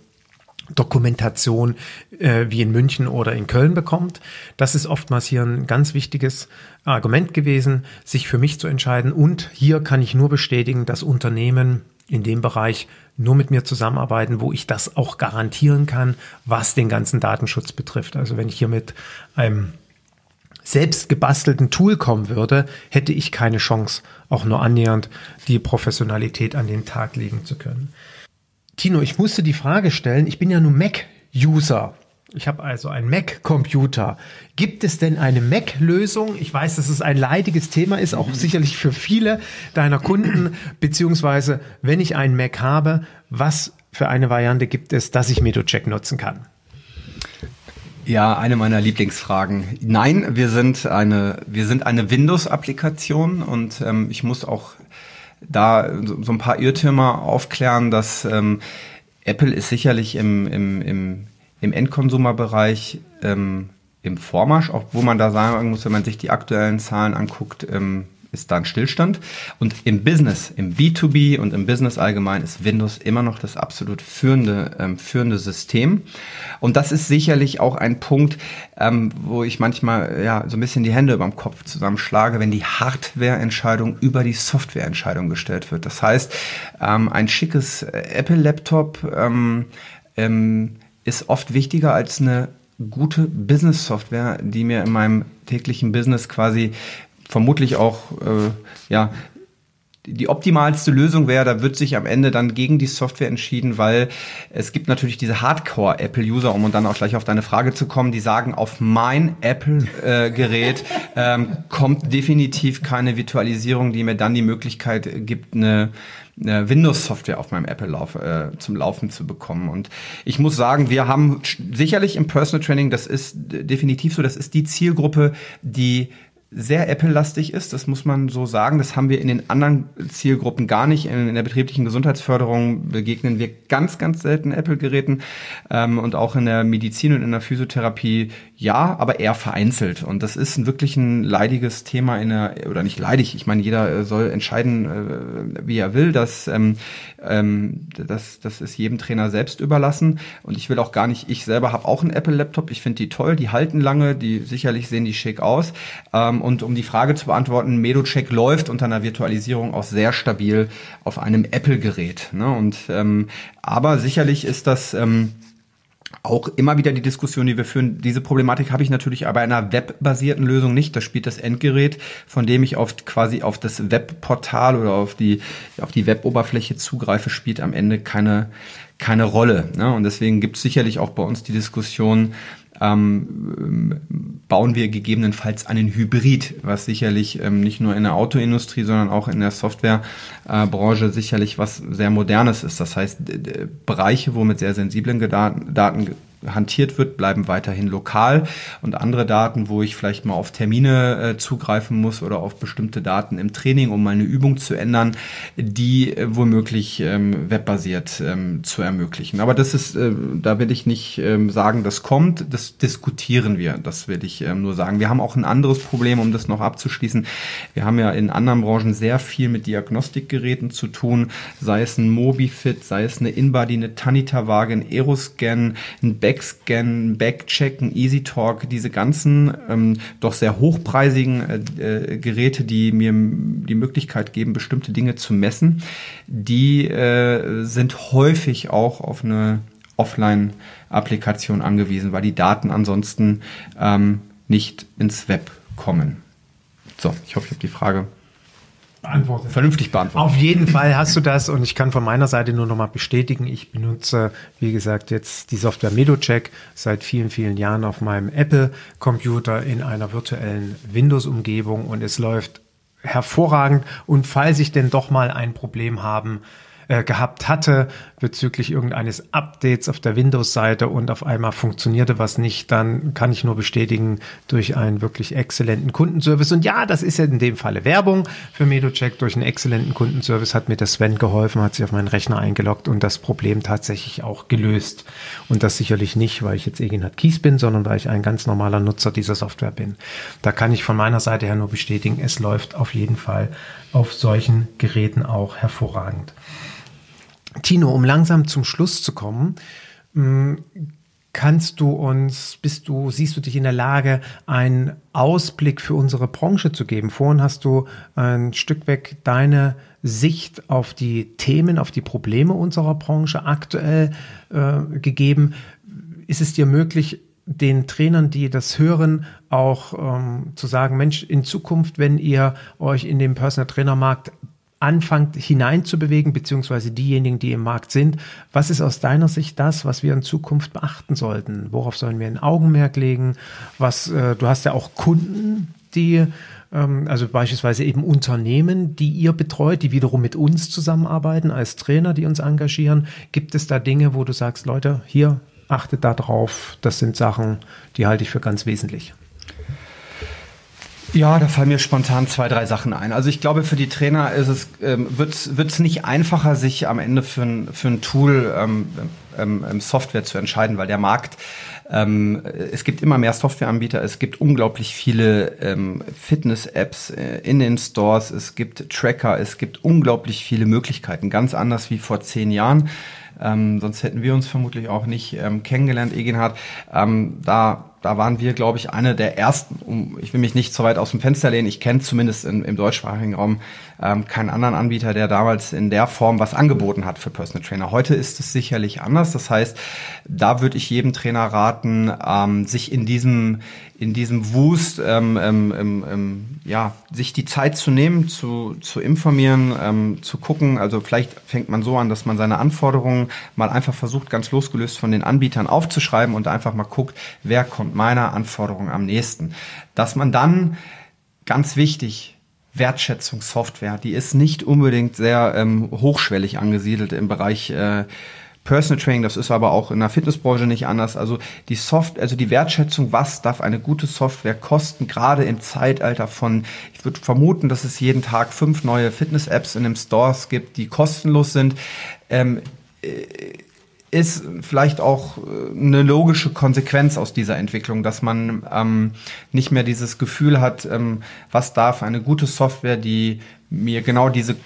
Dokumentation äh, wie in München oder in Köln bekommt. Das ist oftmals hier ein ganz wichtiges Argument gewesen, sich für mich zu entscheiden. Und hier kann ich nur bestätigen, dass Unternehmen in dem Bereich nur mit mir zusammenarbeiten, wo ich das auch garantieren kann, was den ganzen Datenschutz betrifft. Also wenn ich hier mit einem selbst gebastelten Tool kommen würde, hätte ich keine Chance, auch nur annähernd die Professionalität an den Tag legen zu können. Tino, ich musste die Frage stellen, ich bin ja nur Mac-User. Ich habe also einen Mac-Computer. Gibt es denn eine Mac-Lösung? Ich weiß, dass es ein leidiges Thema ist, auch sicherlich für viele deiner Kunden, beziehungsweise wenn ich einen Mac habe, was für eine Variante gibt es, dass ich Medocheck nutzen kann? Ja, eine meiner Lieblingsfragen. Nein, wir sind eine, eine Windows-Applikation und ähm, ich muss auch da so, ein paar Irrtümer aufklären, dass ähm, Apple ist sicherlich im, im, im, im Endkonsumerbereich ähm, im Vormarsch, wo man da sagen muss, wenn man sich die aktuellen Zahlen anguckt, ähm, ist da ein Stillstand. Und im Business, im B2B und im Business allgemein ist Windows immer noch das absolut führende, ähm, führende System. Und das ist sicherlich auch ein Punkt, ähm, wo ich manchmal ja so ein bisschen die Hände über dem Kopf zusammenschlage, wenn die Hardware-Entscheidung über die Software-Entscheidung gestellt wird. Das heißt, ähm, ein schickes Apple-Laptop ähm, ähm, ist oft wichtiger als eine gute Business-Software, die mir in meinem täglichen Business quasi vermutlich auch äh, ja die optimalste Lösung wäre, da wird sich am Ende dann gegen die Software entschieden, weil es gibt natürlich diese Hardcore-Apple-User, um dann auch gleich auf deine Frage zu kommen, die sagen, auf mein Apple-Gerät äh, ähm, kommt definitiv keine Virtualisierung, die mir dann die Möglichkeit gibt, eine, eine Windows-Software auf meinem Apple -Lauf, äh, zum Laufen zu bekommen. Und ich muss sagen, wir haben sicherlich im Personal Training, das ist definitiv so, das ist die Zielgruppe, die sehr Apple-lastig ist, das muss man so sagen. Das haben wir in den anderen Zielgruppen gar nicht. In, in der betrieblichen Gesundheitsförderung begegnen wir ganz, ganz selten Apple-Geräten ähm, und auch in der Medizin und in der Physiotherapie ja, aber eher vereinzelt. Und das ist wirklich ein leidiges Thema in der, oder nicht leidig, ich meine, jeder äh, soll entscheiden, äh, wie er will. Das, ähm, ähm, das, das ist jedem Trainer selbst überlassen. Und ich will auch gar nicht, ich selber habe auch einen Apple-Laptop, ich finde die toll, die halten lange, die sicherlich sehen die schick aus. Ähm, und um die Frage zu beantworten, MedoCheck läuft unter einer Virtualisierung auch sehr stabil auf einem Apple-Gerät. Ne? Und ähm, aber sicherlich ist das ähm, auch immer wieder die Diskussion, die wir führen. Diese Problematik habe ich natürlich aber in einer webbasierten Lösung nicht. Da spielt das Endgerät, von dem ich auf quasi auf das Webportal oder auf die, auf die Weboberfläche zugreife, spielt am Ende keine, keine Rolle. Ne? Und deswegen gibt es sicherlich auch bei uns die Diskussion, ähm, bauen wir gegebenenfalls einen Hybrid, was sicherlich ähm, nicht nur in der Autoindustrie, sondern auch in der Softwarebranche sicherlich was sehr Modernes ist. Das heißt, Bereiche, wo mit sehr sensiblen Daten hantiert wird, bleiben weiterhin lokal und andere Daten, wo ich vielleicht mal auf Termine äh, zugreifen muss oder auf bestimmte Daten im Training, um meine Übung zu ändern, die äh, womöglich ähm, webbasiert ähm, zu ermöglichen. Aber das ist, äh, da will ich nicht ähm, sagen, das kommt, das diskutieren wir, das will ich ähm, nur sagen. Wir haben auch ein anderes Problem, um das noch abzuschließen. Wir haben ja in anderen Branchen sehr viel mit Diagnostikgeräten zu tun, sei es ein Mobifit, sei es eine Inbody, eine Tanita-Waage, ein Aeroscan, ein Back Backscan, Backchecken, EasyTalk, diese ganzen ähm, doch sehr hochpreisigen äh, äh, Geräte, die mir die Möglichkeit geben, bestimmte Dinge zu messen, die äh, sind häufig auch auf eine Offline-Applikation angewiesen, weil die Daten ansonsten ähm, nicht ins Web kommen. So, ich hoffe, ich habe die Frage beantwortet. Vernünftig beantwortet. Auf jeden Fall hast du das und ich kann von meiner Seite nur noch mal bestätigen, ich benutze, wie gesagt, jetzt die Software MedoCheck seit vielen, vielen Jahren auf meinem Apple-Computer in einer virtuellen Windows-Umgebung und es läuft hervorragend und falls ich denn doch mal ein Problem haben äh, gehabt hatte bezüglich irgendeines Updates auf der Windows-Seite und auf einmal funktionierte was nicht, dann kann ich nur bestätigen durch einen wirklich exzellenten Kundenservice. Und ja, das ist ja in dem Falle Werbung für MedoCheck. Durch einen exzellenten Kundenservice hat mir der Sven geholfen, hat sich auf meinen Rechner eingeloggt und das Problem tatsächlich auch gelöst. Und das sicherlich nicht, weil ich jetzt Egenhard Kies bin, sondern weil ich ein ganz normaler Nutzer dieser Software bin. Da kann ich von meiner Seite her nur bestätigen, es läuft auf jeden Fall auf solchen Geräten auch hervorragend. Tino, um langsam zum Schluss zu kommen, mm, kannst du uns, bist du, siehst du dich in der Lage, einen Ausblick für unsere Branche zu geben? Vorhin hast du ein Stück weg deine Sicht auf die Themen, auf die Probleme unserer Branche aktuell äh, gegeben. Ist es dir möglich, den Trainern, die das hören, auch ähm, zu sagen, Mensch, in Zukunft, wenn ihr euch in dem Personal Trainer Markt anfangt hineinzubewegen, beziehungsweise diejenigen, die im Markt sind. Was ist aus deiner Sicht das, was wir in Zukunft beachten sollten? Worauf sollen wir ein Augenmerk legen? Was, äh, du hast ja auch Kunden, die, ähm, also beispielsweise eben Unternehmen, die ihr betreut, die wiederum mit uns zusammenarbeiten als Trainer, die uns engagieren. Gibt es da Dinge, wo du sagst, Leute, hier achtet darauf. Das sind Sachen, die halte ich für ganz wesentlich. Ja, da fallen mir spontan zwei, drei Sachen ein. Also ich glaube, für die Trainer ist es, ähm, wird es nicht einfacher, sich am Ende für ein, für ein Tool ähm, ähm, ähm, Software zu entscheiden, weil der Markt, ähm, es gibt immer mehr Softwareanbieter, es gibt unglaublich viele ähm, Fitness-Apps äh, in den Stores, es gibt Tracker, es gibt unglaublich viele Möglichkeiten, ganz anders wie vor zehn Jahren. Ähm, sonst hätten wir uns vermutlich auch nicht ähm, kennengelernt, Egenhard. Ähm, da da waren wir, glaube ich, eine der ersten, um, ich will mich nicht so weit aus dem Fenster lehnen, ich kenne zumindest in, im deutschsprachigen Raum ähm, keinen anderen Anbieter, der damals in der Form was angeboten hat für Personal Trainer. Heute ist es sicherlich anders. Das heißt, da würde ich jedem Trainer raten, ähm, sich in diesem in diesem Wust ähm, ähm, ähm, ähm, ja sich die Zeit zu nehmen, zu, zu informieren, ähm, zu gucken. Also vielleicht fängt man so an, dass man seine Anforderungen mal einfach versucht, ganz losgelöst von den Anbietern aufzuschreiben und einfach mal guckt, wer kommt meiner Anforderung am nächsten. Dass man dann ganz wichtig Wertschätzungssoftware. Die ist nicht unbedingt sehr ähm, hochschwellig angesiedelt im Bereich äh, Personal Training, das ist aber auch in der Fitnessbranche nicht anders. Also die Soft, also die Wertschätzung, was darf eine gute Software kosten, gerade im Zeitalter von, ich würde vermuten, dass es jeden Tag fünf neue Fitness-Apps in den Stores gibt, die kostenlos sind. Ähm, äh, ist vielleicht auch äh, eine logische Konsequenz aus dieser Entwicklung, dass man ähm, nicht mehr dieses Gefühl hat, ähm, was darf eine gute Software, die mir genau diese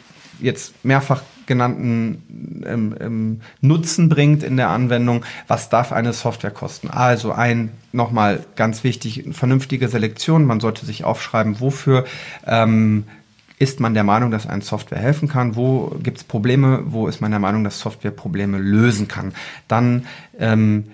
jetzt mehrfach genannten ähm, ähm, Nutzen bringt in der Anwendung, was darf eine Software kosten. Also ein, nochmal ganz wichtig, vernünftige Selektion. Man sollte sich aufschreiben, wofür ähm, ist man der Meinung, dass eine Software helfen kann? Wo gibt es Probleme? Wo ist man der Meinung, dass Software Probleme lösen kann? Dann ähm,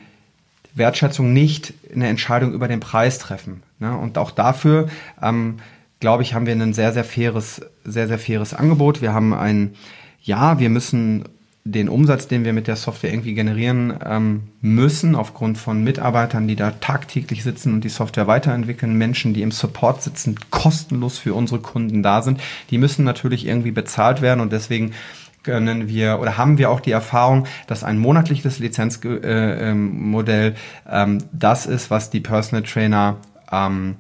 Wertschätzung nicht eine Entscheidung über den Preis treffen. Ne? Und auch dafür, ähm, glaube ich, haben wir ein sehr, sehr faires, sehr, sehr faires Angebot. Wir haben ein, ja, wir müssen den Umsatz, den wir mit der Software irgendwie generieren ähm, müssen, aufgrund von Mitarbeitern, die da tagtäglich sitzen und die Software weiterentwickeln, Menschen, die im Support sitzen, kostenlos für unsere Kunden da sind, die müssen natürlich irgendwie bezahlt werden und deswegen können wir oder haben wir auch die Erfahrung, dass ein monatliches Lizenzmodell äh, ähm, das ist, was die Personal Trainer ähm,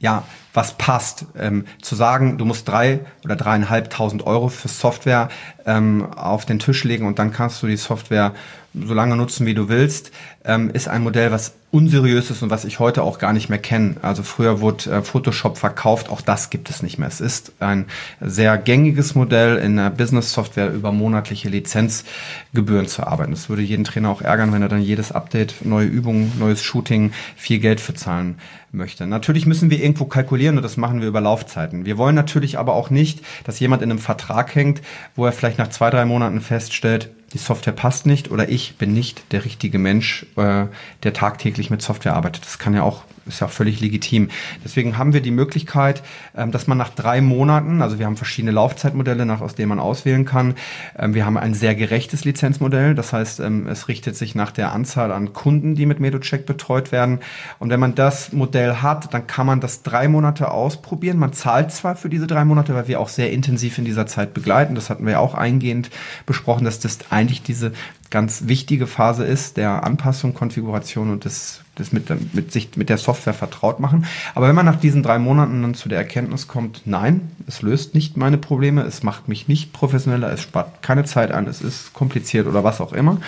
ja, was passt. Ähm, zu sagen, du musst drei oder dreieinhalbtausend Euro für Software ähm, auf den Tisch legen und dann kannst du die Software so lange nutzen, wie du willst, ähm, ist ein Modell, was unseriös ist und was ich heute auch gar nicht mehr kenne. Also früher wurde äh, Photoshop verkauft, auch das gibt es nicht mehr. Es ist ein sehr gängiges Modell in der Business-Software über monatliche Lizenzgebühren zu arbeiten. Das würde jeden Trainer auch ärgern, wenn er dann jedes Update, neue Übungen, neues Shooting viel Geld für zahlen möchte. Natürlich müssen wir irgendwo kalkulieren und das machen wir über Laufzeiten. Wir wollen natürlich aber auch nicht, dass jemand in einem Vertrag hängt, wo er vielleicht nach zwei, drei Monaten feststellt, die Software passt nicht oder ich bin nicht der richtige Mensch, äh, der tagtäglich mit Software arbeitet. Das kann ja auch ist ja auch völlig legitim. Deswegen haben wir die Möglichkeit, ähm, dass man nach drei Monaten, also wir haben verschiedene Laufzeitmodelle, nach, aus denen man auswählen kann. Ähm, wir haben ein sehr gerechtes Lizenzmodell. Das heißt, ähm, es richtet sich nach der Anzahl an Kunden, die mit Medocheck betreut werden. Und wenn man das Modell hat, dann kann man das drei Monate ausprobieren. Man zahlt zwar für diese drei Monate, weil wir auch sehr intensiv in dieser Zeit begleiten. Das hatten wir auch eingehend besprochen, dass das eigentlich diese ganz wichtige Phase ist, der Anpassung, Konfiguration und des das mit, mit sich mit der Software vertraut machen. Aber wenn man nach diesen drei Monaten dann zu der Erkenntnis kommt, nein, es löst nicht meine Probleme, es macht mich nicht professioneller, es spart keine Zeit an, es ist kompliziert oder was auch immer,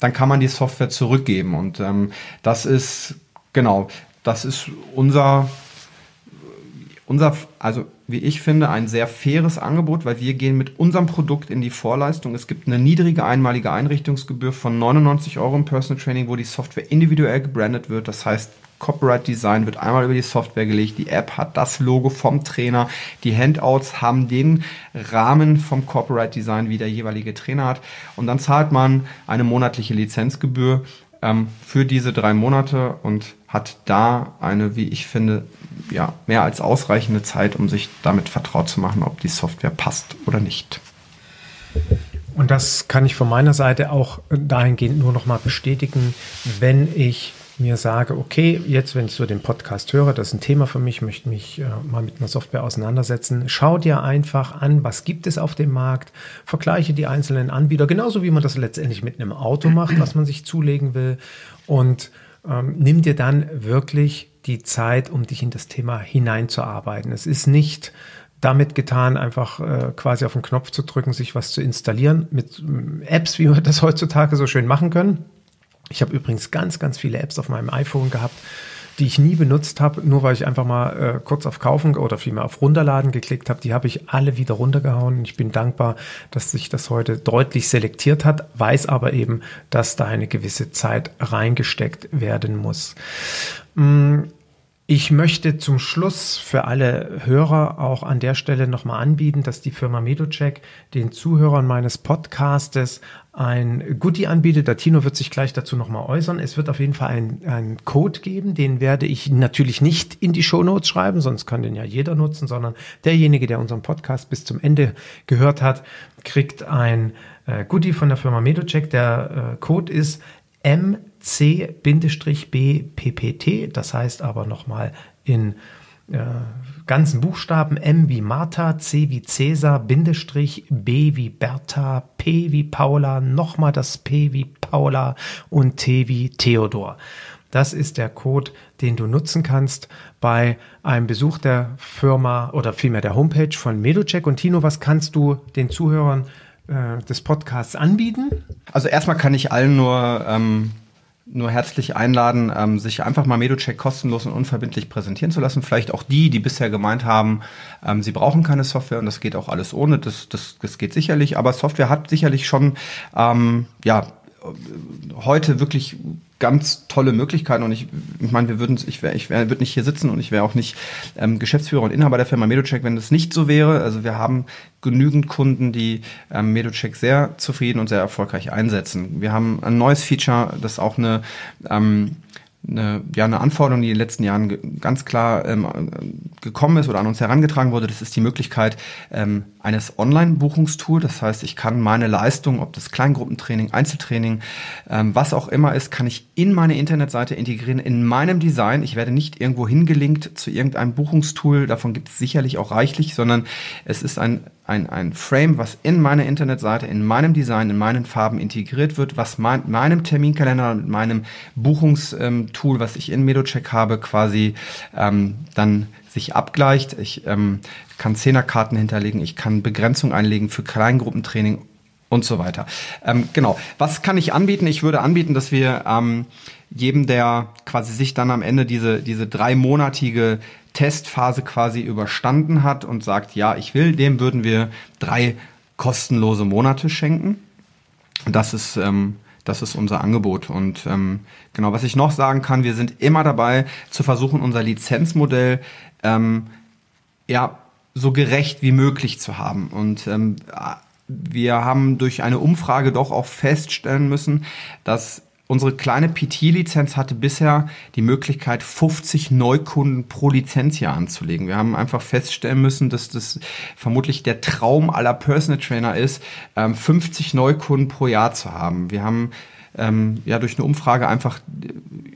dann kann man die Software zurückgeben. Und ähm, das ist genau, das ist unser unser, also wie ich finde, ein sehr faires Angebot, weil wir gehen mit unserem Produkt in die Vorleistung. Es gibt eine niedrige einmalige Einrichtungsgebühr von 99 Euro im Personal Training, wo die Software individuell gebrandet wird. Das heißt, Copyright Design wird einmal über die Software gelegt. Die App hat das Logo vom Trainer. Die Handouts haben den Rahmen vom Copyright Design, wie der jeweilige Trainer hat. Und dann zahlt man eine monatliche Lizenzgebühr ähm, für diese drei Monate und hat da eine, wie ich finde, ja, mehr als ausreichende Zeit, um sich damit vertraut zu machen, ob die Software passt oder nicht. Und das kann ich von meiner Seite auch dahingehend nur noch mal bestätigen, wenn ich mir sage, okay, jetzt, wenn ich so den Podcast höre, das ist ein Thema für mich, möchte mich äh, mal mit einer Software auseinandersetzen. Schau dir einfach an, was gibt es auf dem Markt, vergleiche die einzelnen Anbieter, genauso wie man das letztendlich mit einem Auto macht, was man sich zulegen will. Und ähm, nimm dir dann wirklich die Zeit, um dich in das Thema hineinzuarbeiten. Es ist nicht damit getan, einfach äh, quasi auf den Knopf zu drücken, sich was zu installieren mit äh, Apps, wie wir das heutzutage so schön machen können ich habe übrigens ganz, ganz viele Apps auf meinem iPhone gehabt, die ich nie benutzt habe, nur weil ich einfach mal äh, kurz auf Kaufen oder vielmehr auf Runterladen geklickt habe. Die habe ich alle wieder runtergehauen. Ich bin dankbar, dass sich das heute deutlich selektiert hat, weiß aber eben, dass da eine gewisse Zeit reingesteckt werden muss. Mm, ich möchte zum Schluss für alle Hörer auch an der Stelle nochmal anbieten, dass die Firma Medocheck den Zuhörern meines Podcastes ein Goodie anbietet. Der Tino wird sich gleich dazu nochmal äußern. Es wird auf jeden Fall einen Code geben, den werde ich natürlich nicht in die Show Notes schreiben, sonst kann den ja jeder nutzen, sondern derjenige, der unseren Podcast bis zum Ende gehört hat, kriegt ein äh, Goodie von der Firma Medocheck. Der äh, Code ist M C-B-PPT, das heißt aber nochmal in äh, ganzen Buchstaben M wie Martha, C wie Cäsar, Bindestrich, B wie Bertha, P wie Paula, nochmal das P wie Paula und T wie Theodor. Das ist der Code, den du nutzen kannst bei einem Besuch der Firma oder vielmehr der Homepage von Medocheck. Und Tino, was kannst du den Zuhörern äh, des Podcasts anbieten? Also erstmal kann ich allen nur ähm nur herzlich einladen, ähm, sich einfach mal Medocheck kostenlos und unverbindlich präsentieren zu lassen. Vielleicht auch die, die bisher gemeint haben, ähm, sie brauchen keine Software und das geht auch alles ohne. Das, das, das geht sicherlich, aber Software hat sicherlich schon ähm, ja heute wirklich ganz tolle Möglichkeiten und ich, ich meine, wir würden, ich wäre, ich wär, würde nicht hier sitzen und ich wäre auch nicht ähm, Geschäftsführer und Inhaber der Firma Medocheck, wenn das nicht so wäre. Also wir haben genügend Kunden, die ähm, Medocheck sehr zufrieden und sehr erfolgreich einsetzen. Wir haben ein neues Feature, das auch eine ähm, eine, ja, eine Anforderung, die in den letzten Jahren ganz klar ähm, gekommen ist oder an uns herangetragen wurde. Das ist die Möglichkeit ähm, eines Online-Buchungstools. Das heißt, ich kann meine Leistung, ob das Kleingruppentraining, Einzeltraining, ähm, was auch immer ist, kann ich in meine Internetseite integrieren, in meinem Design. Ich werde nicht irgendwo hingelinkt zu irgendeinem Buchungstool. Davon gibt es sicherlich auch reichlich, sondern es ist ein ein, ein Frame, was in meiner Internetseite, in meinem Design, in meinen Farben integriert wird, was mein, meinem Terminkalender, mit meinem Buchungstool, was ich in Medocheck habe, quasi ähm, dann sich abgleicht. Ich ähm, kann Zehnerkarten hinterlegen, ich kann Begrenzung einlegen für Kleingruppentraining und so weiter. Ähm, genau. Was kann ich anbieten? Ich würde anbieten, dass wir ähm, jedem, der quasi sich dann am Ende diese, diese dreimonatige Testphase quasi überstanden hat und sagt, ja, ich will, dem würden wir drei kostenlose Monate schenken. Das ist, ähm, das ist unser Angebot. Und ähm, genau, was ich noch sagen kann, wir sind immer dabei zu versuchen, unser Lizenzmodell ähm, ja so gerecht wie möglich zu haben. Und ähm, wir haben durch eine Umfrage doch auch feststellen müssen, dass Unsere kleine PT-Lizenz hatte bisher die Möglichkeit, 50 Neukunden pro Lizenzjahr anzulegen. Wir haben einfach feststellen müssen, dass das vermutlich der Traum aller Personal Trainer ist, 50 ähm, Neukunden pro Jahr zu haben. Wir haben ähm, ja durch eine Umfrage einfach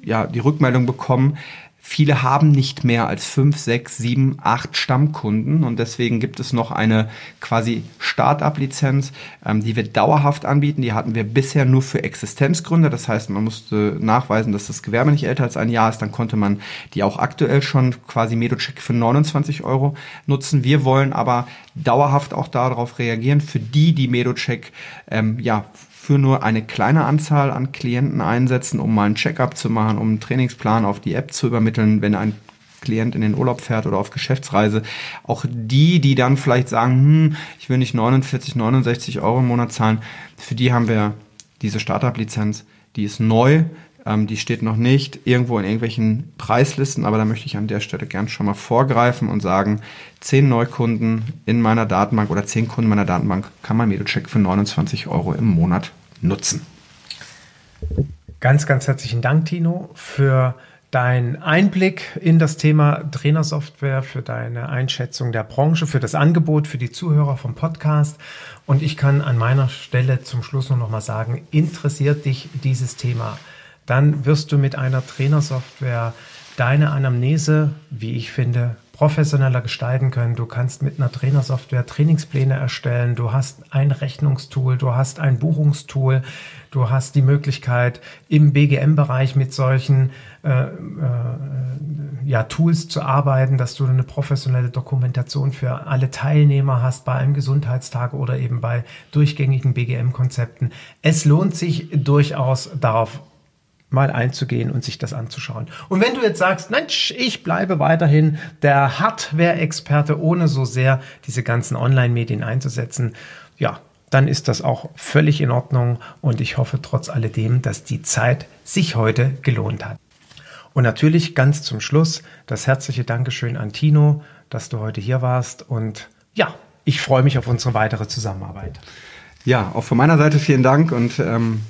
ja die Rückmeldung bekommen, Viele haben nicht mehr als fünf, sechs, sieben, acht Stammkunden und deswegen gibt es noch eine quasi Start-up-Lizenz, ähm, die wir dauerhaft anbieten. Die hatten wir bisher nur für Existenzgründe. Das heißt, man musste nachweisen, dass das Gewerbe nicht älter als ein Jahr ist. Dann konnte man die auch aktuell schon quasi Medocheck für 29 Euro nutzen. Wir wollen aber dauerhaft auch darauf reagieren für die, die Medocheck ähm, ja für nur eine kleine Anzahl an Klienten einsetzen, um mal ein Checkup zu machen, um einen Trainingsplan auf die App zu übermitteln, wenn ein Klient in den Urlaub fährt oder auf Geschäftsreise. Auch die, die dann vielleicht sagen, hm, ich will nicht 49, 69 Euro im Monat zahlen, für die haben wir diese Startup-Lizenz. Die ist neu, ähm, die steht noch nicht irgendwo in irgendwelchen Preislisten, aber da möchte ich an der Stelle gern schon mal vorgreifen und sagen, zehn Neukunden in meiner Datenbank oder zehn Kunden meiner Datenbank kann man Medocheck für 29 Euro im Monat nutzen. Ganz, ganz herzlichen Dank, Tino, für deinen Einblick in das Thema Trainersoftware, für deine Einschätzung der Branche, für das Angebot, für die Zuhörer vom Podcast. Und ich kann an meiner Stelle zum Schluss nur noch mal sagen, interessiert dich dieses Thema? Dann wirst du mit einer Trainersoftware deine Anamnese, wie ich finde, professioneller gestalten können. Du kannst mit einer Trainersoftware Trainingspläne erstellen. Du hast ein Rechnungstool, du hast ein Buchungstool, du hast die Möglichkeit im BGM-Bereich mit solchen äh, äh, ja, Tools zu arbeiten, dass du eine professionelle Dokumentation für alle Teilnehmer hast bei einem Gesundheitstag oder eben bei durchgängigen BGM-Konzepten. Es lohnt sich durchaus darauf mal einzugehen und sich das anzuschauen. Und wenn du jetzt sagst, Mensch, ich bleibe weiterhin der Hardware-Experte, ohne so sehr diese ganzen Online-Medien einzusetzen, ja, dann ist das auch völlig in Ordnung und ich hoffe trotz alledem, dass die Zeit sich heute gelohnt hat. Und natürlich ganz zum Schluss das herzliche Dankeschön an Tino, dass du heute hier warst und ja, ich freue mich auf unsere weitere Zusammenarbeit. Ja, auch von meiner Seite vielen Dank und ähm,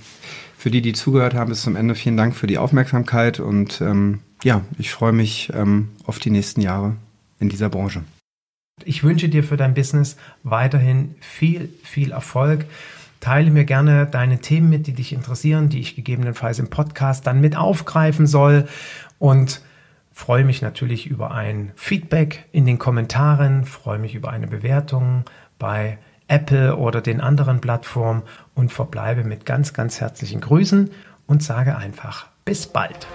für die, die zugehört haben bis zum Ende, vielen Dank für die Aufmerksamkeit und ähm, ja, ich freue mich ähm, auf die nächsten Jahre in dieser Branche. Ich wünsche dir für dein Business weiterhin viel, viel Erfolg. Teile mir gerne deine Themen mit, die dich interessieren, die ich gegebenenfalls im Podcast dann mit aufgreifen soll und freue mich natürlich über ein Feedback in den Kommentaren, freue mich über eine Bewertung bei Apple oder den anderen Plattformen und verbleibe mit ganz, ganz herzlichen Grüßen und sage einfach bis bald.